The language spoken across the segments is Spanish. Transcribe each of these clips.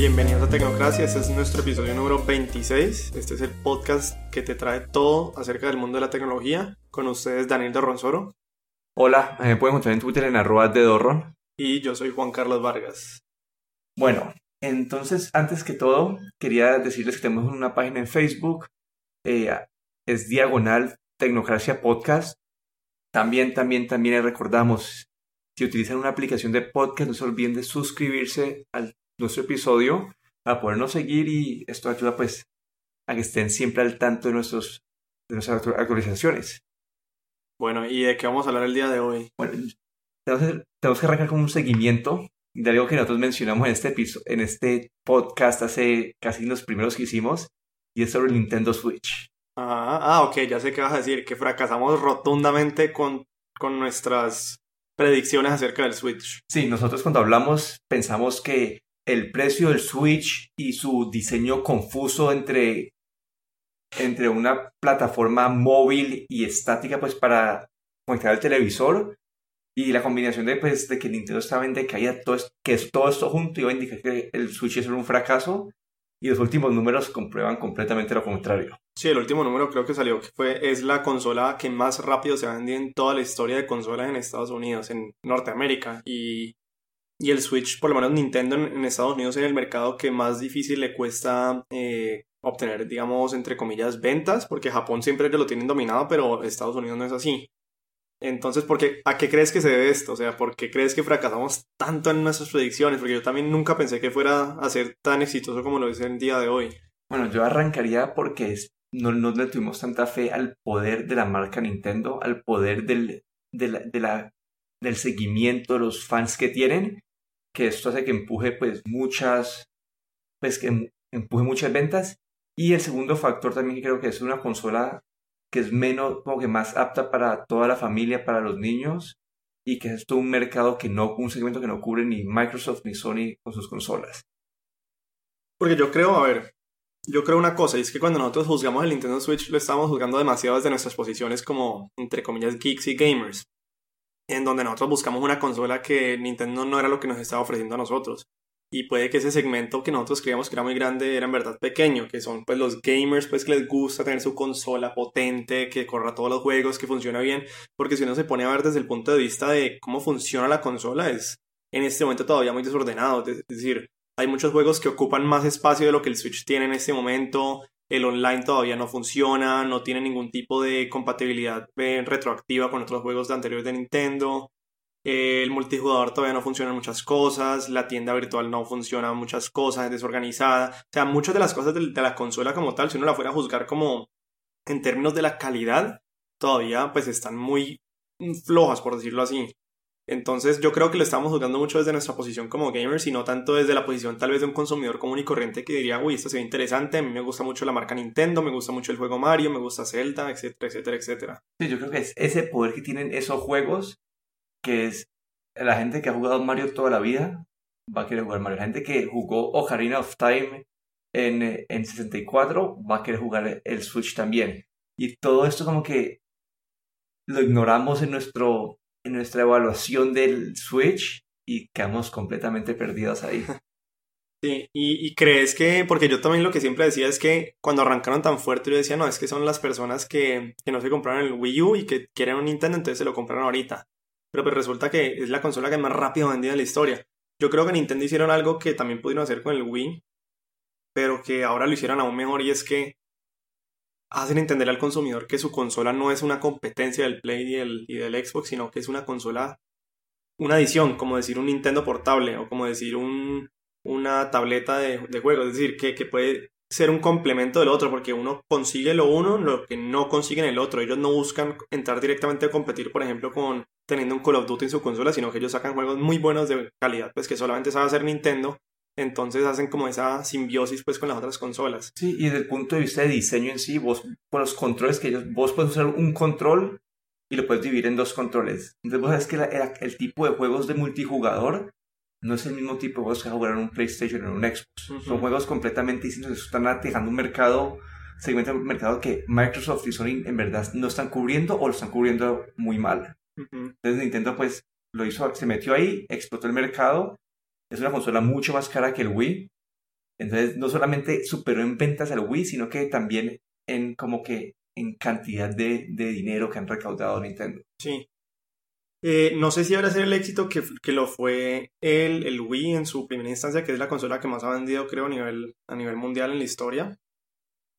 Bienvenidos a Tecnocracia, este es nuestro episodio número 26. Este es el podcast que te trae todo acerca del mundo de la tecnología. Con ustedes Daniel Dorronsoro. Hola, me pueden encontrar en Twitter en arroba de Dorron. Y yo soy Juan Carlos Vargas. Bueno, entonces, antes que todo, quería decirles que tenemos una página en Facebook. Eh, es diagonal Tecnocracia Podcast. También, también, también les recordamos, si utilizan una aplicación de podcast, no se olviden de suscribirse a nuestro episodio para podernos seguir y esto ayuda pues a que estén siempre al tanto de, nuestros, de nuestras actualizaciones. Bueno, ¿y de qué vamos a hablar el día de hoy? Bueno, tenemos, tenemos que arrancar con un seguimiento de algo que nosotros mencionamos en este, episodio, en este podcast hace casi los primeros que hicimos, y es sobre el Nintendo Switch. Ah, ah, ok, ya sé qué vas a decir, que fracasamos rotundamente con, con nuestras predicciones acerca del Switch. Sí, nosotros cuando hablamos pensamos que el precio del Switch y su diseño confuso entre, entre una plataforma móvil y estática pues para conectar el televisor y la combinación de, pues, de que Nintendo estaba en decaída, todo, que es todo esto junto iba a indicar que el Switch es un fracaso y los últimos números comprueban completamente lo contrario. Sí, el último número creo que salió que fue es la consola que más rápido se vendió en toda la historia de consolas en Estados Unidos, en Norteamérica y, y el Switch, por lo menos Nintendo en, Estados Unidos es el mercado que más difícil le cuesta eh, obtener, digamos, entre comillas, ventas, porque Japón siempre lo tienen dominado, pero Estados Unidos no es así. Entonces, ¿por qué, ¿a qué crees que se debe esto? O sea, ¿por qué crees que fracasamos tanto en nuestras predicciones? Porque yo también nunca pensé que fuera a ser tan exitoso como lo es el día de hoy. Bueno, yo arrancaría porque no, no le tuvimos tanta fe al poder de la marca Nintendo, al poder del, de del seguimiento de los fans que tienen, que esto hace que empuje pues muchas, pues que em, empuje muchas ventas. Y el segundo factor también creo que es una consola que es menos, como que más apta para toda la familia, para los niños, y que es un mercado que no, un segmento que no cubre ni Microsoft ni Sony con sus consolas. Porque yo creo, a ver, yo creo una cosa, y es que cuando nosotros juzgamos el Nintendo Switch, lo estamos juzgando demasiado desde nuestras posiciones como, entre comillas, geeks y gamers, en donde nosotros buscamos una consola que Nintendo no era lo que nos estaba ofreciendo a nosotros. Y puede que ese segmento que nosotros creíamos que era muy grande era en verdad pequeño, que son pues los gamers pues que les gusta tener su consola potente, que corra todos los juegos, que funciona bien, porque si uno se pone a ver desde el punto de vista de cómo funciona la consola es en este momento todavía muy desordenado, es decir, hay muchos juegos que ocupan más espacio de lo que el Switch tiene en este momento, el online todavía no funciona, no tiene ningún tipo de compatibilidad eh, retroactiva con otros juegos de anteriores de Nintendo, el multijugador todavía no funciona en muchas cosas, la tienda virtual no funciona en muchas cosas, es desorganizada. O sea, muchas de las cosas de, la consola como tal, si uno la fuera a juzgar como en términos de la calidad, todavía pues están muy flojas, por decirlo así. Entonces yo creo que lo estamos juzgando mucho desde nuestra posición como gamers y no tanto desde la posición tal vez de un consumidor común y corriente que diría, uy, esto se ve interesante, a mí me gusta mucho la marca Nintendo, me gusta mucho el juego Mario, me gusta Zelda, etcétera, etcétera, etcétera. Sí, yo creo que es ese poder que tienen esos juegos que es la gente que ha jugado Mario toda la vida va a querer jugar Mario. La gente que jugó Ocarina of Time en, en 64 va a querer jugar el Switch también. Y todo esto como que lo ignoramos en, nuestro, en nuestra evaluación del Switch y quedamos completamente perdidos ahí. Sí, y, crees que, porque yo también lo que siempre decía es que cuando arrancaron tan fuerte yo decía, no, es que son las personas que, que no se compraron el Wii U y que quieren un Nintendo, entonces se lo compraron ahorita pero pues resulta que es la consola que más rápido vendida en la historia. Yo creo que Nintendo hicieron algo que también pudieron hacer con el Wii, pero que ahora lo hicieron aún mejor y es que hacen entender al consumidor que su consola no es una competencia del Play y del, Xbox, sino que es una consola, una adición, como decir un Nintendo portable o como decir un, una tableta de, juegos, es decir, que, puede ser un complemento del otro, porque uno consigue lo uno, lo que no consigue en el otro. Ellos no buscan entrar directamente a competir, por ejemplo, con teniendo un Call of Duty en su consola, sino que ellos sacan juegos muy buenos de calidad, pues que solamente sabe hacer Nintendo. Entonces hacen como esa simbiosis pues con las otras consolas. Sí, y desde el punto de vista de diseño en sí, vos con los controles que ellos, vos puedes usar un control y lo puedes dividir en dos controles. Entonces vos sabes que el tipo de juegos de multijugador no es el mismo tipo de juegos que jugar en un PlayStation o en un Xbox. Son juegos completamente distintos. Están atejando un mercado, segmento de un mercado que Microsoft y Sony en verdad no están cubriendo o lo están cubriendo muy mal. Entonces Nintendo pues lo hizo, se metió ahí, explotó el mercado. Es una consola mucho más cara que el Wii. Entonces, no solamente superó en ventas al Wii, sino que también en como que en cantidad de, de dinero que han recaudado Nintendo. Sí. Eh, no sé si habrá sido el éxito que, que lo fue el, el, Wii en su primera instancia, que es la consola que más ha vendido, creo, a nivel, a nivel mundial en la historia.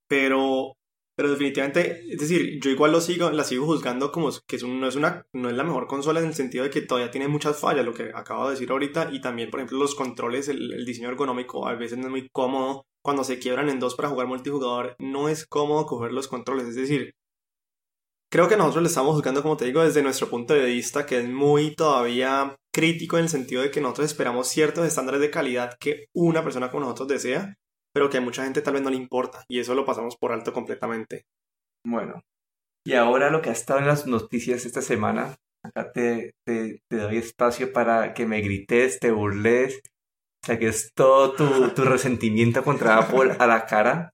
Pero, pero definitivamente, es decir, yo igual lo sigo, la sigo juzgando como que es no, es una, no es la mejor consola en el sentido de que todavía tiene muchas fallas, lo que acabo de decir ahorita, y también, por ejemplo, los controles, el, el diseño ergonómico a veces no es muy cómodo. Cuando se quiebran en dos para jugar multijugador, no es cómodo coger los controles. Es decir, Creo que nosotros le estamos juzgando, como te digo, desde nuestro punto de vista, que es muy todavía crítico en el sentido de que nosotros esperamos ciertos estándares de calidad que una persona como nosotros desea, pero que a mucha gente tal vez no le importa, y eso lo pasamos por alto completamente. Bueno, y ahora lo que ha estado en las noticias esta semana, acá te, te, doy espacio para que me grites, te burles, o sea que es todo tu, tu resentimiento contra Apple a la cara.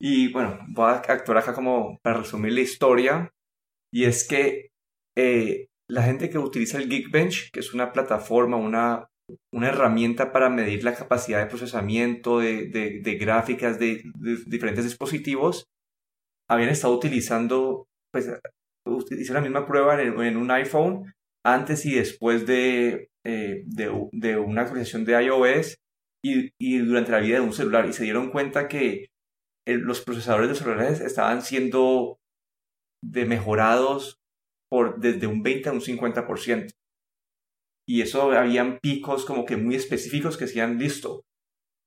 Y bueno, voy a actuar acá como para resumir la historia y es que eh, la gente que utiliza el Geekbench, que es una plataforma, una, una herramienta para medir la capacidad de procesamiento de, de, gráficas de, diferentes dispositivos, habían estado utilizando, pues, hice la misma prueba en, un iPhone antes y después de, eh, de, una actualización de iOS y, y, durante la vida de un celular y se dieron cuenta que los procesadores de celulares estaban siendo mejorados por desde un 20 a un 50%. Y eso habían picos como que muy específicos que decían, listo,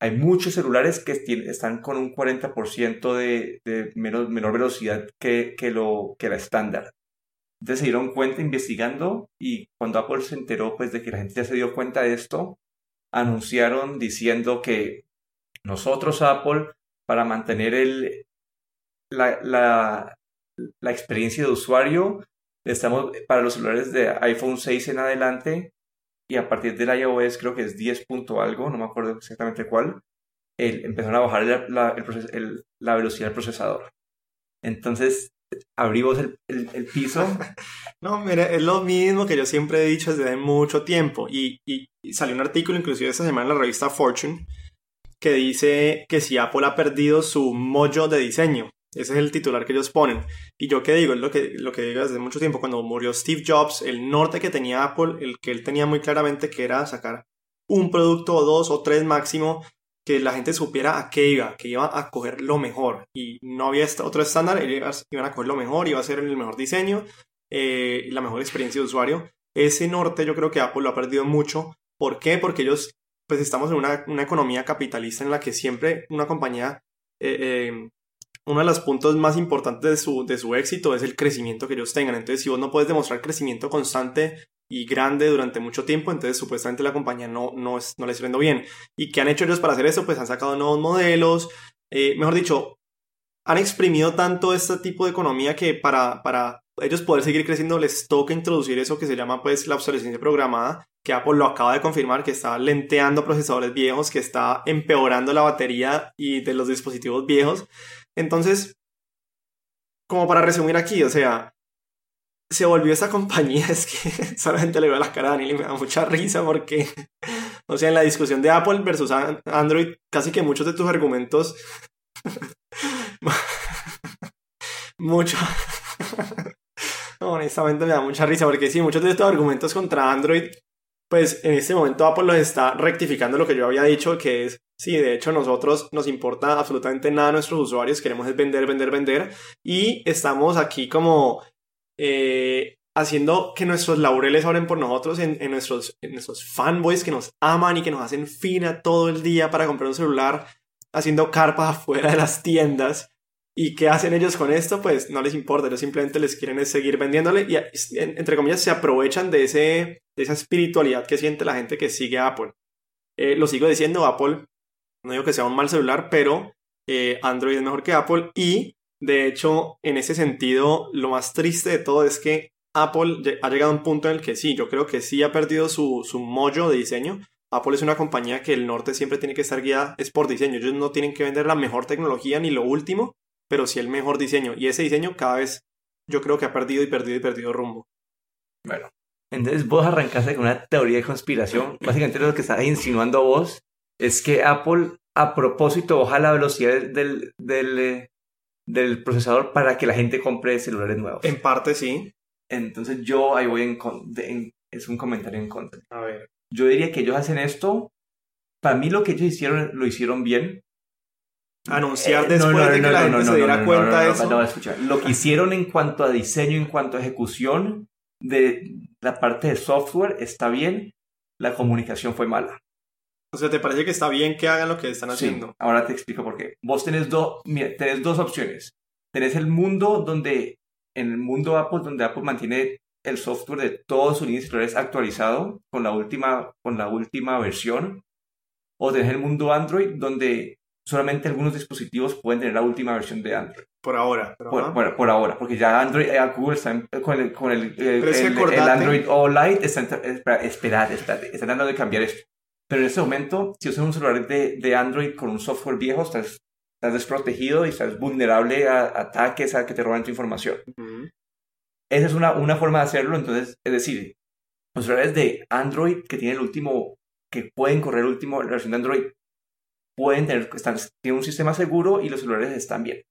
hay muchos celulares que están con un 40% de, de menor, velocidad que, que, lo, que la estándar. Entonces se dieron cuenta investigando y cuando Apple se enteró pues de que la gente ya se dio cuenta de esto, anunciaron diciendo que nosotros Apple para mantener el, la, la, la experiencia de usuario. Estamos para los celulares de iPhone 6 en adelante y a partir del iOS creo que es 10 punto algo, no me acuerdo exactamente cuál, el, empezaron a bajar la, el, la velocidad del procesador. Entonces abrimos el, el, piso. no, mira, es lo mismo que yo siempre he dicho desde mucho tiempo y, y, y salió un artículo inclusive esta semana en la revista Fortune que dice que si Apple ha perdido su mojo de diseño. Ese es el titular que ellos ponen. Y yo qué digo, es lo que, lo que digo desde mucho tiempo, cuando murió Steve Jobs, el norte que tenía Apple, el que él tenía muy claramente que era sacar un producto o dos o tres máximo, que la gente supiera a qué iba, que iba a coger lo mejor. Y no había otro estándar, iban a coger lo mejor, iba a ser el mejor diseño, eh, la mejor experiencia de usuario. Ese norte yo creo que Apple lo ha perdido mucho. ¿Por qué? Porque ellos, pues estamos en una, una economía capitalista en la que siempre una compañía eh, eh, uno de los puntos más importantes de su, de su éxito es el crecimiento que ellos tengan. Entonces, si vos no puedes demostrar crecimiento constante y grande durante mucho tiempo, entonces supuestamente la compañía no, no, es, no le está yendo bien. ¿Y qué han hecho ellos para hacer eso? Pues han sacado nuevos modelos, eh, mejor dicho, han exprimido tanto este tipo de economía que para, para ellos poder seguir creciendo les toca introducir eso que se llama pues la obsolescencia programada, que Apple lo acaba de confirmar, que está lenteando procesadores viejos, que está empeorando la batería y de los dispositivos viejos. Entonces, como para resumir aquí, o sea, se volvió esa compañía, es que solamente le veo la cara a Daniel y me da mucha risa porque, o sea, en la discusión de Apple versus Android, casi que muchos de tus argumentos, mucho, honestamente me da mucha risa porque sí, muchos de estos argumentos contra Android pues en este momento Apple los está rectificando lo que yo había dicho, que es, sí, de hecho nosotros nos importa absolutamente nada a nuestros usuarios, queremos es vender, vender, vender, y estamos aquí como eh, haciendo que nuestros laureles abren por nosotros en, nuestros, en nuestros fanboys que nos aman y que nos hacen fina todo el día para comprar un celular, haciendo carpas afuera de las tiendas. ¿Y qué hacen ellos con esto? Pues no les importa, ellos simplemente les quieren seguir vendiéndole y, entre comillas, se aprovechan de, ese, de esa espiritualidad que siente la gente que sigue Apple. Eh, lo sigo diciendo, Apple, no digo que sea un mal celular, pero eh, Android es mejor que Apple y, de hecho, en ese sentido, lo más triste de todo es que Apple ha llegado a un punto en el que sí, yo creo que sí ha perdido su, su mollo de diseño. Apple es una compañía que el norte siempre tiene que estar guiada, es por diseño. Ellos no tienen que vender la mejor tecnología ni lo último, pero sí el mejor diseño. Y ese diseño cada vez yo creo que ha perdido y perdido y perdido rumbo. Bueno, entonces vos arrancaste con una teoría de conspiración. Básicamente lo que estás insinuando vos es que Apple a propósito baja la velocidad del, del, eh, del procesador para que la gente compre celulares nuevos. En parte sí. Entonces yo ahí voy en, en- es un comentario en contra. A ver. Yo diría que ellos hacen esto. Para mí lo que ellos hicieron lo hicieron bien. Anunciar Eh, después no, no, de que no, la gente no, se diera no, no, cuenta no, de no, eso. Lo que hicieron en cuanto a diseño, en cuanto a ejecución de la parte de software está bien. La comunicación fue mala. O sea, ¿te parece que está bien que hagan lo que están Sí, haciendo? ahora te explico por qué. Vos tenés, dos mira, tenés dos opciones. Tenés el mundo donde, en el mundo Apple, donde Apple mantiene el software de todos sus celulares actualizado con la última, con la última versión. O tenés el mundo Android, donde solamente algunos dispositivos pueden tener la última versión de Android. Por ahora. pero, Por, bueno, por ahora, porque ya Android, eh, Google está en- con el, con el, que el- el Android All Light, está, en- espera, esperad, esperad, están tratando de cambiar esto. Pero en este momento, si usas un celular de, de Android con un software viejo, estás, estás desprotegido y estás vulnerable a ataques, a que te roben tu información. Ujú. Esa es una, una forma de hacerlo, entonces, es decir, los celulares de Android que tienen el último, que pueden correr el último, la versión de Android, pueden tener, están, tienen un sistema seguro y los celulares están bien.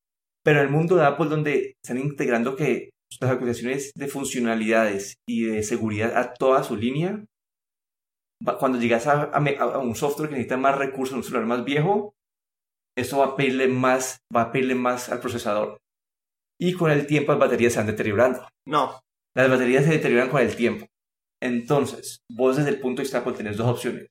Pero en el mundo de Apple, donde están integrando que las actualizaciones de funcionalidades y de seguridad a toda su línea, cuando llegas a, a a un software que necesita más recursos, un celular más viejo, eso va a pedirle más, va a pedirle más al procesador. Y con el tiempo las baterías se van deteriorando. No. Las baterías se deterioran con el tiempo. Entonces, vos desde el punto de vista Apple tenés dos opciones.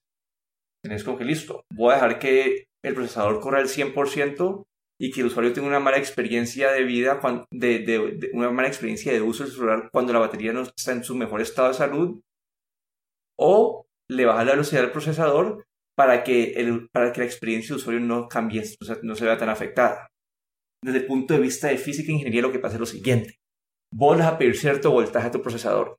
Tenés como que listo, voy a dejar que el procesador corra al 100% y que el usuario tenga una mala experiencia de vida, de, una mala experiencia de uso del celular cuando la batería no está en su mejor estado de salud. O le baja la velocidad del procesador para que, el, para que la experiencia de usuario no cambie, o sea, no se vea tan afectada. Desde el punto de vista de física e ingeniería, lo que pasa es lo siguiente vos vas a pedir cierto voltaje a tu procesador.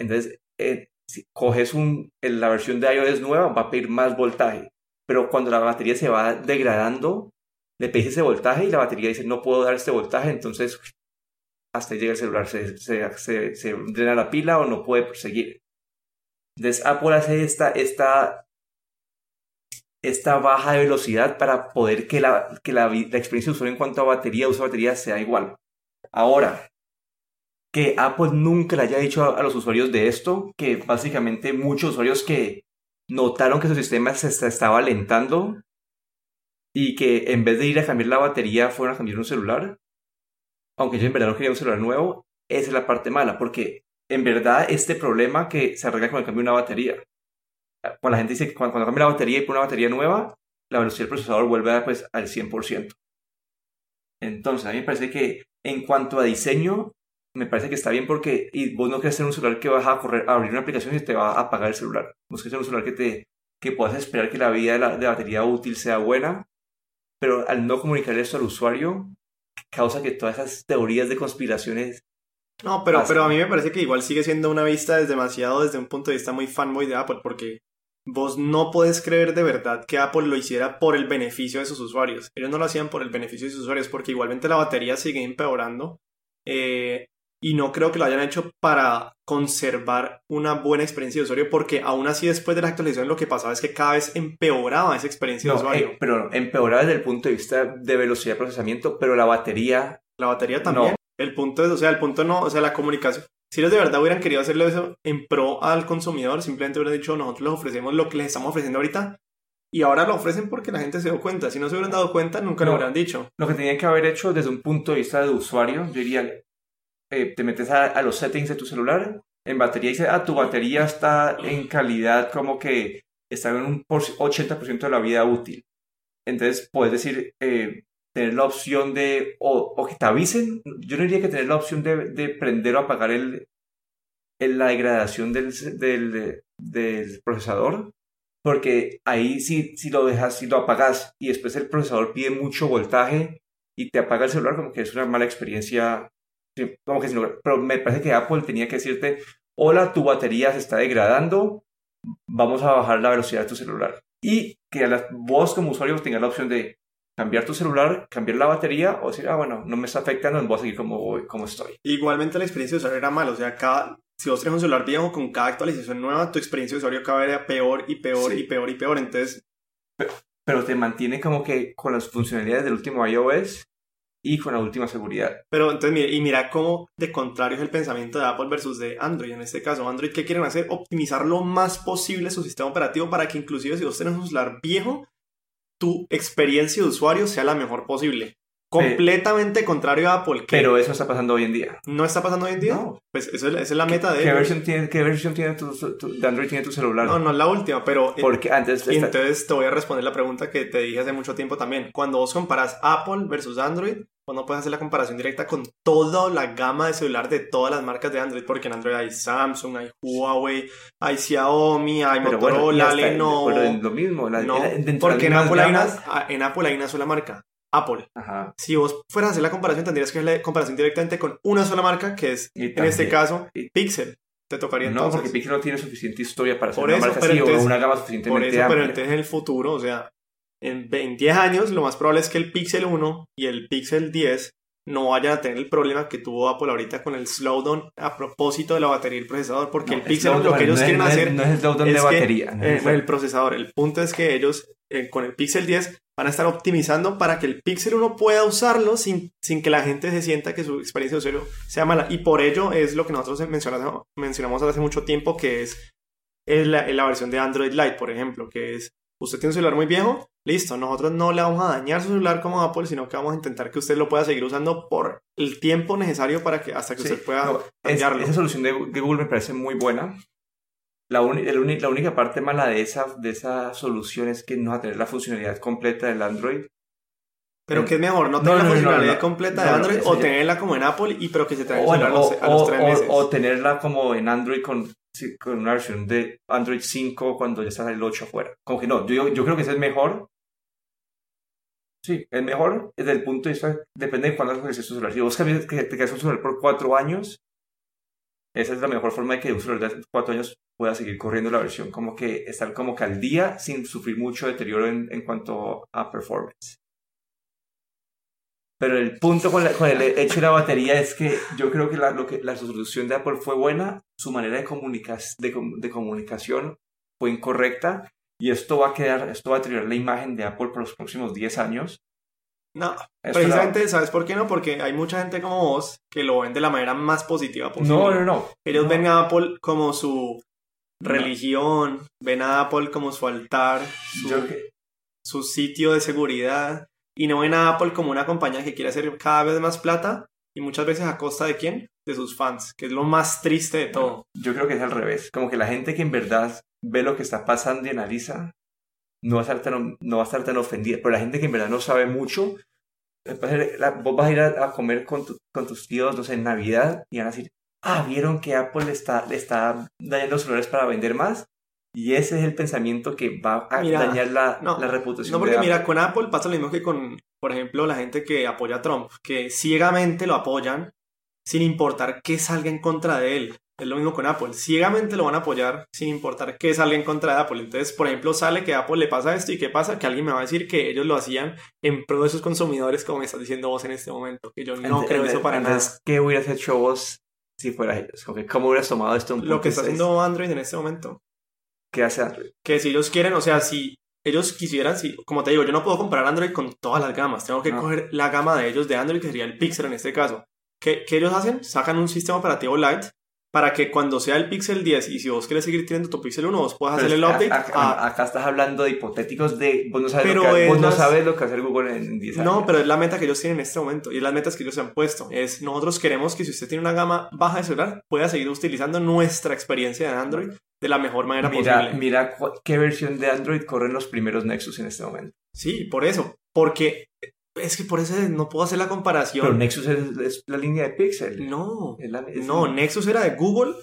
Entonces, eh, si coges un, la versión de iOS nueva, va a pedir más voltaje. Pero cuando la batería se va degradando, le pedís ese voltaje y la batería dice, no puedo dar este voltaje, entonces hasta llega el celular, se, se, se, se drena la pila o no puede proseguir. Entonces, Apple hace esta, esta, esta baja de velocidad para poder que la, que la experiencia de usuario en cuanto a batería, uso de batería, sea igual. Ahora, que Apple nunca le haya dicho a, a los usuarios de esto, que básicamente muchos usuarios que notaron que su sistema se estaba alentando y que en vez de ir a cambiar la batería fueron a cambiar un celular, aunque ellos en verdad no querían un celular nuevo, esa es la parte mala, porque en verdad este problema que se arregla con el cambio de una batería. Cuando la gente dice que cuando, cuando cambia la batería y pone una batería nueva, la velocidad del procesador vuelve a, pues, al 100%. Entonces, a mí me parece que en cuanto a diseño, me parece que está bien porque y vos no quieres tener un celular que vas a correr, a abrir una aplicación y te va a apagar el celular. Vos quieres tener un celular que te que puedas esperar que la vida de la, de batería útil sea buena, pero al no comunicar esto al usuario, causa que todas esas teorías de conspiraciones No, pero, pero a mí me parece que igual sigue siendo una vista desde demasiado desde un punto de vista muy fanboy de Apple, porque vos no podés creer de verdad que Apple lo hiciera por el beneficio de sus usuarios. Ellos no lo hacían por el beneficio de sus usuarios, porque igualmente la batería sigue empeorando. eh, y no creo que lo hayan hecho para conservar una buena experiencia de usuario, porque aún así después de la actualización lo que pasaba es que cada vez empeoraba esa experiencia de usuario. eh, pero empeoraba desde el punto de vista de velocidad de procesamiento, pero la batería La batería también. No. El punto es, o sea, el punto no, o sea, la comunicación. Si ellos de verdad hubieran querido hacerlo eso en pro al consumidor, simplemente hubieran dicho, nosotros les ofrecemos lo que les estamos ofreciendo ahorita. Y ahora lo ofrecen porque la gente se dio cuenta. Si no se hubieran dado cuenta, nunca lo hubieran dicho. lo que tenían que haber hecho desde un punto de vista de usuario, yo diría, eh, te metes a, a los settings de tu celular, en batería dice, ah, tu batería está en calidad como que está en un por- 80% de la vida útil. Entonces puedes decir, eh, tener la opción de, o, o que te avisen, yo no diría que tener la opción de, de prender o apagar el, el- la degradación del, del, del procesador, porque ahí si, si lo dejas, si lo apagas y después el procesador pide mucho voltaje y te apaga el celular, como que es una mala experiencia. Como que si no- pero me parece que Apple tenía que decirte, hola, tu batería se está degradando, vamos a bajar la velocidad de tu celular. Y que a la- vos como usuario tengas la opción de cambiar tu celular, cambiar la batería o decir, ah, bueno, no me está afectando, voy a seguir como, como estoy. Igualmente la experiencia de usuario era mala. O sea, cada, si vos tenés un celular viejo con cada actualización nueva, tu experiencia de usuario cada vez era peor y peor Sí. y peor y peor. Entonces, pero te mantiene como que con las funcionalidades del último iOS y con la última seguridad. Pero entonces, mire, y mira cómo de contrario es el pensamiento de Apple versus de Android. En este caso, Android, ¿qué quieren hacer? Optimizar lo más posible su sistema operativo para que inclusive si vos tenés un celular viejo, tu experiencia de usuario sea la mejor posible. Completamente contrario a Apple. pero eso está pasando hoy en día. ¿No está pasando hoy en día? No. Pues eso esa es la meta de ¿Qué versión tiene, qué versión tiene tu, de Android tiene tu celular? No, no es la última, pero... Eh, Porque antes... entonces te voy a responder la pregunta que te dije hace mucho tiempo también. Cuando vos comparas Apple versus Android, no puedes hacer la comparación directa con toda la gama de celular de todas las marcas de Android, porque en Android hay Samsung, hay Huawei, hay Xiaomi, hay Motorola, Lenovo. Pero es lo mismo. no, porque en Apple, hay una, en Apple hay una sola marca. Apple. Si vos fueras a hacer la comparación, tendrías que hacer la comparación directamente con una sola marca, que es, en este caso, Pixel. Te tocaría entonces. No, porque Pixel no tiene suficiente historia para ser una marca así o una gama suficientemente por eso, Pero entonces en el futuro, o sea, en, 10 años, lo más probable es que el Pixel 1 y el Pixel 10 no vayan a tener el problema que tuvo Apple ahorita con el slowdown a propósito de la batería y el procesador, porque el Pixel lo que ellos quieren hacer no es el slowdown de batería, eh, el procesador. El punto es que ellos eh, con el Pixel 10 van a estar optimizando para que el Pixel 1 pueda usarlo sin, sin que la gente se sienta que su experiencia de usuario sea mala. Y por ello es lo que nosotros mencionamos, mencionamos hace mucho tiempo, que es, es la, la versión de Android Lite, por ejemplo, que es usted tiene un celular muy viejo, listo, nosotros no le vamos a dañar su celular como Apple, sino que vamos a intentar que usted lo pueda seguir usando por el tiempo necesario para que hasta que usted pueda cambiarlo. esa solución de, Google me parece muy buena. La, la, única parte mala de esa, de esa solución es que no va a tener la funcionalidad completa del Android. Pero ¿qué es mejor? ¿No tener la funcionalidad completa de Android o tenerla como en Apple y pero que se traiga a, los, a los tres meses? O, tenerla como en Android con con una versión de Android 5 cuando ya está el 8 afuera. Como que no, yo, yo creo que ese es mejor. Sí, es mejor desde el punto de vista, depende de cuándo actualices tu celular. Si vos cambias, que te quedas celular por 4 años, esa es la mejor forma de que un celular de 4 años pueda seguir corriendo la versión, como que estar como que al día sin sufrir mucho deterioro en, en cuanto a performance. Pero el punto con, el hecho de la batería es que yo creo que la, lo que la solución de Apple fue buena, su manera de, de, comunicación fue incorrecta y esto va a quedar, esto va a deteriorar la imagen de Apple por los próximos 10 años. No, precisamente, ¿sabes por qué no? Porque hay mucha gente como vos que lo ven de la manera más positiva posible. No, no, no. Ellos ven a Apple como su religión, ven a Apple como su altar, su sitio de seguridad y no ven a Apple como una compañía que quiere hacer cada vez más plata y muchas veces a costa de quién? De sus fans, que es lo más triste de todo. Yo creo que es al revés, como que la gente que en verdad ve lo que está pasando y analiza no va a estar tan, no va a estar tan ofendida, pero la gente que en verdad no sabe mucho, vos vas a ir a, comer con, con, tus tíos, no sé, en Navidad y van a decir, ah, ¿vieron que Apple está, le está dañando los celulares para vender más? Y ese es el pensamiento que va a dañar la, la, reputación. No, porque mira, con Apple pasa lo mismo que con, por ejemplo, la gente que apoya a Trump, que ciegamente lo apoyan sin importar qué salga en contra de él. Es lo mismo con Apple. Ciegamente lo van a apoyar sin importar qué salga en contra de Apple. Entonces, por ejemplo, sale que a Apple le pasa esto y qué pasa, que alguien me va a decir que ellos lo hacían en pro de sus consumidores, como me estás diciendo vos en este momento. Que yo no creo eso para entonces, nada. ¿Qué hubieras hecho vos si fuera ellos? ¿Cómo hubieras tomado esto? Un lo que está haciendo Android en este momento. ¿Qué hace Android? Que si ellos quieren, o sea, si ellos quisieran, si, como te digo, yo no puedo comprar Android con todas las gamas, tengo que coger la gama de ellos de Android, que sería el Pixel en este caso. ¿Qué, ¿Qué, ellos hacen? Sacan un sistema operativo Lite para que cuando sea el Pixel 10 y si vos quieres seguir teniendo tu Pixel 1, vos puedas hacer el update. Acá, estás hablando de hipotéticos de. Vos no sabes, lo, que, vos no sabes lo que hacer Google en 10 años. No, pero es la meta que ellos tienen en este momento y es las metas que ellos se han puesto. Es nosotros queremos que si usted tiene una gama baja de celular, pueda seguir utilizando nuestra experiencia de Android de la mejor manera posible. Mira qué versión de Android corren los primeros Nexus en este momento. Sí, por eso. Porque es que por eso no puedo hacer la comparación. Pero Nexus es, la línea de Pixel. No, no, Nexus era de Google,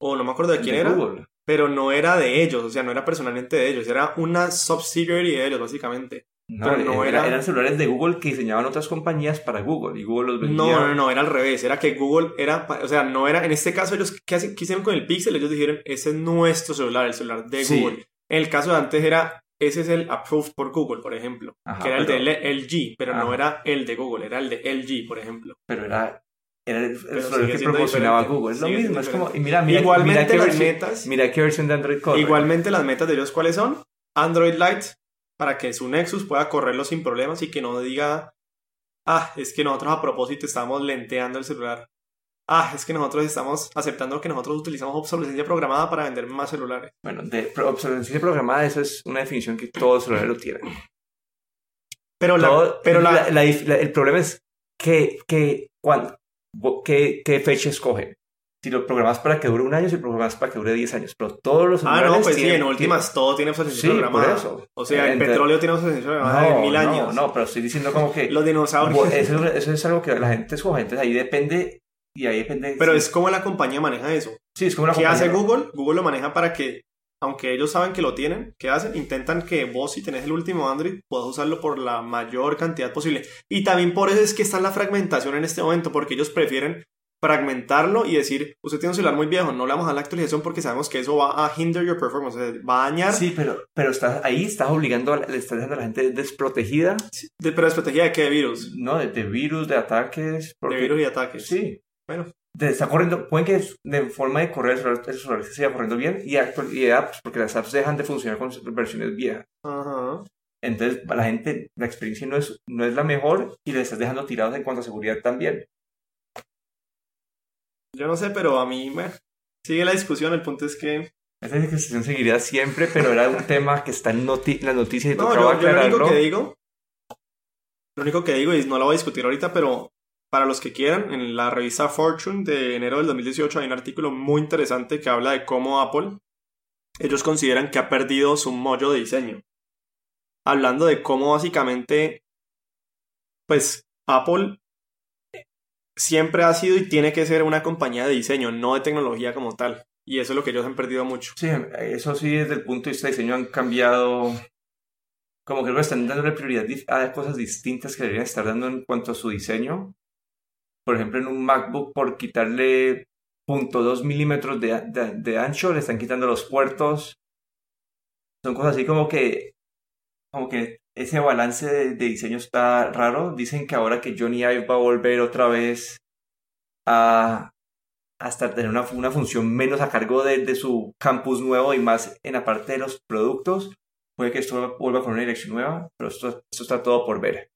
o no me acuerdo de quién era. Pero no era de ellos, o sea, no era personalmente de ellos, era una subsidiary de ellos, básicamente. No, no era... eran celulares de Google que diseñaban otras compañías para Google y Google los vendía. No, no, no, era al revés. Era que Google era, o sea, no era, en este caso ellos, ¿qué, hicieron con el Pixel? Ellos dijeron, ese es nuestro celular, el celular de Google. En el caso de antes era ese es el approved por Google, por ejemplo, que era el de LG, pero no era el de Google, era el de LG, por ejemplo. Pero era, era el, el que proporcionaba Google. Es lo mismo, es como, mira, mira, Igualmente mira las metas, mira qué versión de Android corre. Igualmente las metas de ellos, ¿cuáles son? Android Lite para que su Nexus pueda correrlo sin problemas y que no diga, ah, es que nosotros a propósito estamos lenteando el celular. Ah, es que nosotros estamos aceptando que nosotros utilizamos obsolescencia programada para vender más celulares. Bueno, de obsolescencia programada, eso es una definición que todos los celulares lo tienen. Pero, la, pero la, el problema es que, que, cuando, qué, qué fecha escoge si lo programas para que dure un año, si lo programas para que dure 10 años. Pero todos los Ah, no, pues sí, en últimas todo tiene obsolescencia sí, programada. Por eso. O sea, el petróleo tiene obsolescencia programada de mil años. No, pero estoy diciendo como que. los dinosaurios. Eso, eso, es algo que la gente escoge. Entonces ahí depende. Y ahí depende. Pero es como la compañía maneja eso. Sí, es como la ¿Qué hace Google? Google lo maneja para que, aunque ellos saben que lo tienen, ¿qué hacen? Intentan que vos, si tenés el último Android, puedas usarlo por la mayor cantidad posible. Y también por eso es que está la fragmentación en este momento, porque ellos prefieren fragmentarlo y decir, usted tiene un celular muy viejo, no le vamos a dar la actualización porque sabemos que eso va a hinder your performance, va a dañar. Sí, pero, pero estás, ahí estás obligando, le estás dejando a la gente desprotegida. de, ¿Pero desprotegida de qué? ¿De virus? No, de, virus, de ataques. De virus y ataques. Sí. Bueno. está corriendo, pueden que de forma de correr el celular, se siga corriendo bien y, y apps, porque las apps dejan de funcionar con versiones viejas. Ajá. Entonces, la gente, la experiencia no es, no es la mejor y le estás dejando tirados en cuanto a seguridad también. Yo no sé, pero a mí me sigue la discusión. El punto es que. Esa discusión seguiría siempre, pero era un tema que está en las noticias y no, yo, yo lo único que digo. Lo único que digo, y no lo voy a discutir ahorita, pero para los que quieran, en la revista Fortune de enero del 2018 hay un artículo muy interesante que habla de cómo Apple, ellos consideran que ha perdido su mollo de diseño. Hablando de cómo básicamente, pues Apple siempre ha sido y tiene que ser una compañía de diseño, no de tecnología como tal. Y eso es lo que ellos han perdido mucho. Sí, eso sí, desde el punto de vista de diseño han cambiado. Como que están dándole prioridad a cosas distintas que deberían estar dando en cuanto a su diseño. Por ejemplo, en un MacBook, por quitarle 0.2 milímetros de, de, ancho, le están quitando los puertos. Son cosas así como que. Como que ese balance de, diseño está raro. Dicen que ahora que Johnny Ive va a volver otra vez a hasta tener una, una función menos a cargo de, su campus nuevo y más en la parte de los productos, puede que esto vuelva con una dirección nueva, pero esto está todo por ver.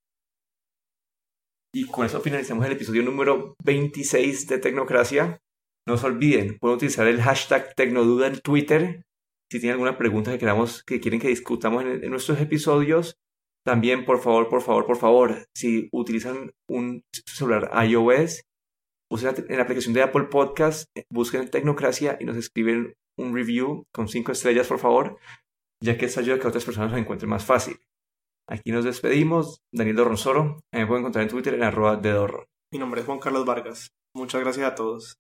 Y con eso finalizamos el episodio número 26 de Tecnocracia. No se olviden, pueden utilizar el hashtag Tecnoduda en Twitter. Si tienen alguna pregunta que queramos, que quieren que discutamos en nuestros episodios, también, por favor, por favor, por favor, si utilizan un celular iOS, usen en la aplicación de Apple Podcast, eh, busquen Tecnocracia y nos escriben un review con cinco estrellas, por favor, ya que esto ayuda a que otras personas lo encuentren más fácil. Aquí nos despedimos. Daniel Dorronsoro. Me pueden encontrar en Twitter en arroba de Mi nombre es Juan Carlos Vargas. Muchas gracias a todos.